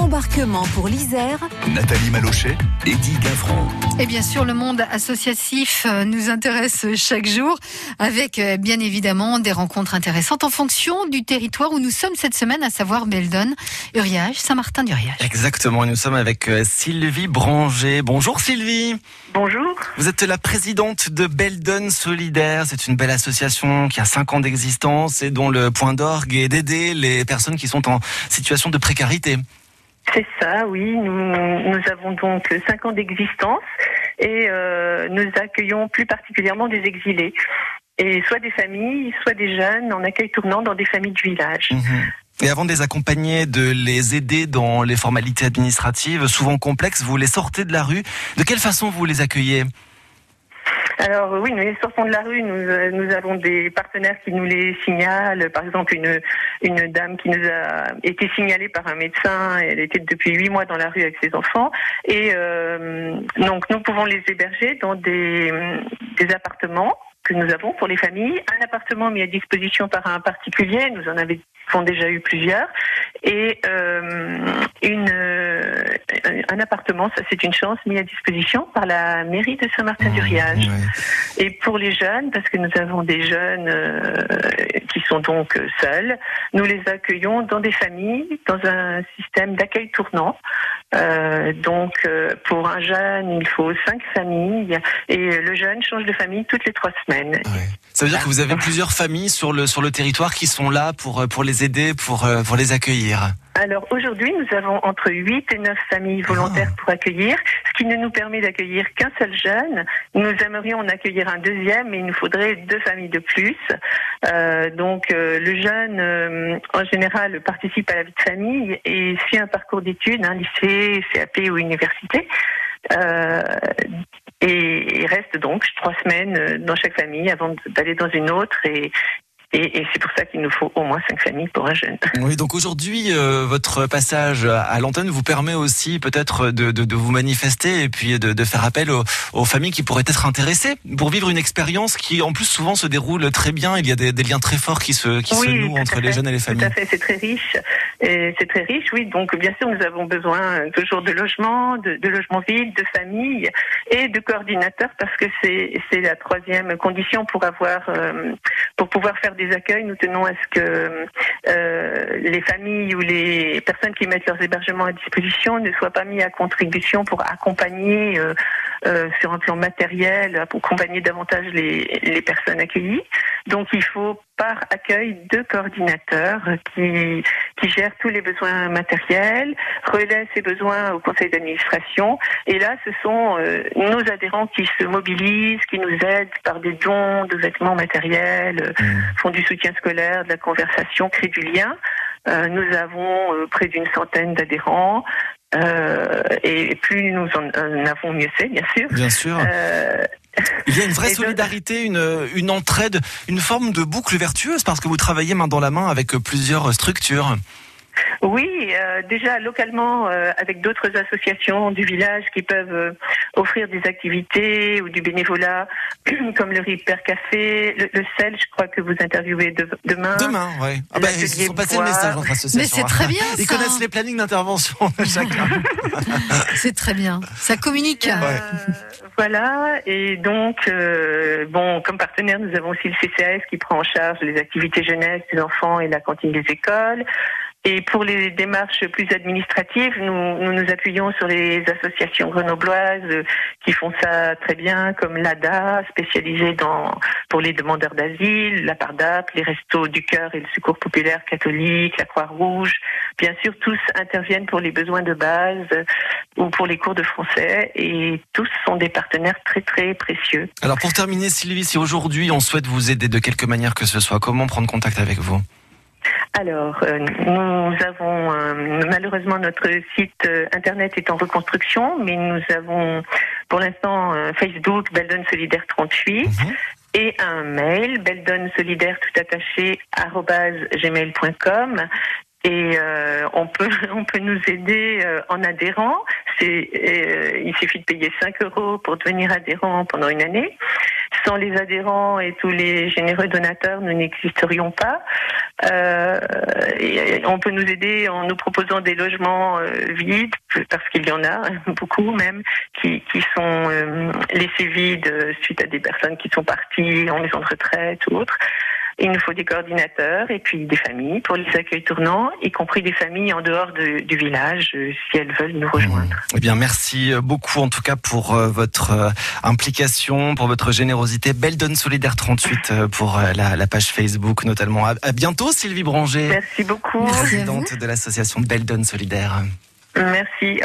Embarquement pour l'Isère. Nathalie Malochet, Eddie Gaffran. Et bien sûr, le monde associatif euh, nous intéresse chaque jour avec euh, bien évidemment des rencontres intéressantes en fonction du territoire où nous sommes cette semaine, à savoir Beldon, Uriage, Saint-Martin-d'Uriage. Exactement, et nous sommes avec euh, Sylvie Branger. Bonjour Sylvie. Bonjour. Vous êtes la présidente de Beldon Solidaire. C'est une belle association qui a 5 ans d'existence et dont le point d'orgue est d'aider les personnes qui sont en situation de précarité. C'est ça, oui. Nous, avons donc cinq ans d'existence et euh, nous accueillons plus particulièrement des exilés. Et soit des familles, soit des jeunes en accueil tournant dans des familles du village. Mhm. Et avant de les accompagner, de les aider dans les formalités administratives, souvent complexes, vous les sortez de la rue. De quelle façon vous les accueillez? Alors oui, nous les sortons de la rue, nous, euh, nous avons des partenaires qui nous les signalent. Par exemple, une, une dame qui nous a été signalée par un médecin, elle était depuis huit mois dans la rue avec ses enfants. Et euh, donc nous pouvons les héberger dans des, des appartements que nous avons pour les familles. Un appartement mis à disposition par un particulier, nous en avons déjà eu plusieurs. Et euh, une, euh, un appartement, ça c'est une chance, mis à disposition par la mairie de Saint-Martin-du-Riage. Et pour les jeunes, parce que nous avons des jeunes euh, qui sont donc seuls, nous les accueillons dans des familles, dans un système d'accueil tournant. Euh, donc, euh, pour un jeune, il faut cinq familles et le jeune change de famille toutes les trois semaines. Ça veut dire que vous avez plusieurs familles sur le, sur le territoire qui sont là pour, pour les aider, pour, euh, pour les accueillir. Alors aujourd'hui, nous avons entre 8 et 9 familles volontaires pour accueillir, ce qui ne nous permet d'accueillir qu'un seul jeune. Nous aimerions en accueillir un deuxième, mais il nous faudrait deux familles de plus. Euh, donc euh, le jeune, euh, en général, participe à la vie de famille et suit un parcours d'études, un lycée, CAP ou université. Euh, et, et reste donc trois semaines dans chaque famille avant d'aller dans une autre et, et, et c'est pour ça qu'il nous faut au moins cinq familles pour un jeune. Oui, donc aujourd'hui, euh, votre passage à l'antenne vous permet aussi peut-être de, de, de, vous manifester et puis de, de faire appel aux, aux, familles qui pourraient être intéressées pour vivre une expérience qui, en plus, souvent se déroule très bien. Il y a des, des liens très forts qui se, qui oui, se nouent entre les jeunes et les familles. Tout à fait, c'est très riche. C'est très riche, oui. Donc, bien sûr, nous avons besoin toujours de logement, de, de logement vide, de famille et de coordinateurs parce que c'est la troisième condition pour avoir, euh, pour pouvoir faire des accueils. Nous tenons à ce que euh, les familles ou les personnes qui mettent leurs hébergements à disposition ne soient pas mis à contribution pour accompagner euh, euh, sur un plan matériel, pour accompagner davantage les, les personnes accueillies. Donc, il faut par accueil deux coordinateurs qui, qui gèrent tous les besoins matériels, relaient ces besoins au conseil d'administration. Et là, ce sont euh, nos adhérents qui se mobilisent, qui nous aident par des dons de vêtements matériels, mmh. font du soutien scolaire, de la conversation, créent du lien. Euh, nous avons euh, près d'une centaine d'adhérents. Euh, et plus nous en, avons, mieux c'est, bien sûr. Bien sûr. Il y a une vraie solidarité, une, une entraide, une forme de boucle vertueuse parce que vous travaillez main dans la main avec plusieurs structures. Oui, euh, déjà localement euh, avec d'autres associations du village qui peuvent euh, offrir des activités ou du bénévolat, comme le Ripper Café, le, le, sel, je crois que vous interviewez de, demain. Demain, oui. Ah bah, ils sont passés le message entre associations. Mais c'est très bien. Ils ça. connaissent les plannings d'intervention de chacun. c'est très bien. Ça communique. Ouais. Voilà, et donc, euh, bon, comme partenaire, nous avons aussi le CCAS qui prend en charge les activités jeunesse des enfants et la cantine des écoles. Et pour les démarches plus administratives, nous nous, appuyons sur les associations grenobloises qui font ça très bien, comme l'ADA, spécialisée dans pour les demandeurs d'asile, la PARDAP, les Restos du Cœur et le Secours populaire catholique, la Croix-Rouge. Bien sûr, tous interviennent pour les besoins de base ou pour les cours de français et tous sont des partenaires très très précieux. Alors pour terminer, Sylvie, si aujourd'hui on souhaite vous aider de quelque manière que ce soit, comment prendre contact avec vous? Alors, euh, nous avons euh, malheureusement notre site euh, internet est en reconstruction, mais nous avons pour l'instant Facebook Beldon Solidaire 38. Mmh. et un mail, beldon solidaire tout attaché, gmail.com. Et euh, on peut on peut nous aider euh, en adhérant. C'est euh, il suffit de payer 5 euros pour devenir adhérent pendant une année. Sans les adhérents et tous les généreux donateurs, nous n'existerions pas. Euh, on peut nous aider en nous proposant des logements euh, vides, parce qu'il y en a beaucoup même, qui, qui sont euh, laissés vides suite à des personnes qui sont parties en maison de retraite ou autres. Il nous faut des coordinateurs et puis des familles pour les accueils tournants, y compris des familles en dehors de, du village, euh, si elles veulent nous rejoindre. Eh bien, merci beaucoup en tout cas pour euh, votre euh, implication, pour votre générosité. Beldon Solidaire 38 euh, pour euh, la, la page Facebook notamment. À, à bientôt Sylvie Branger, Merci beaucoup. Présidente de l'association Beldon Solidaire. Merci.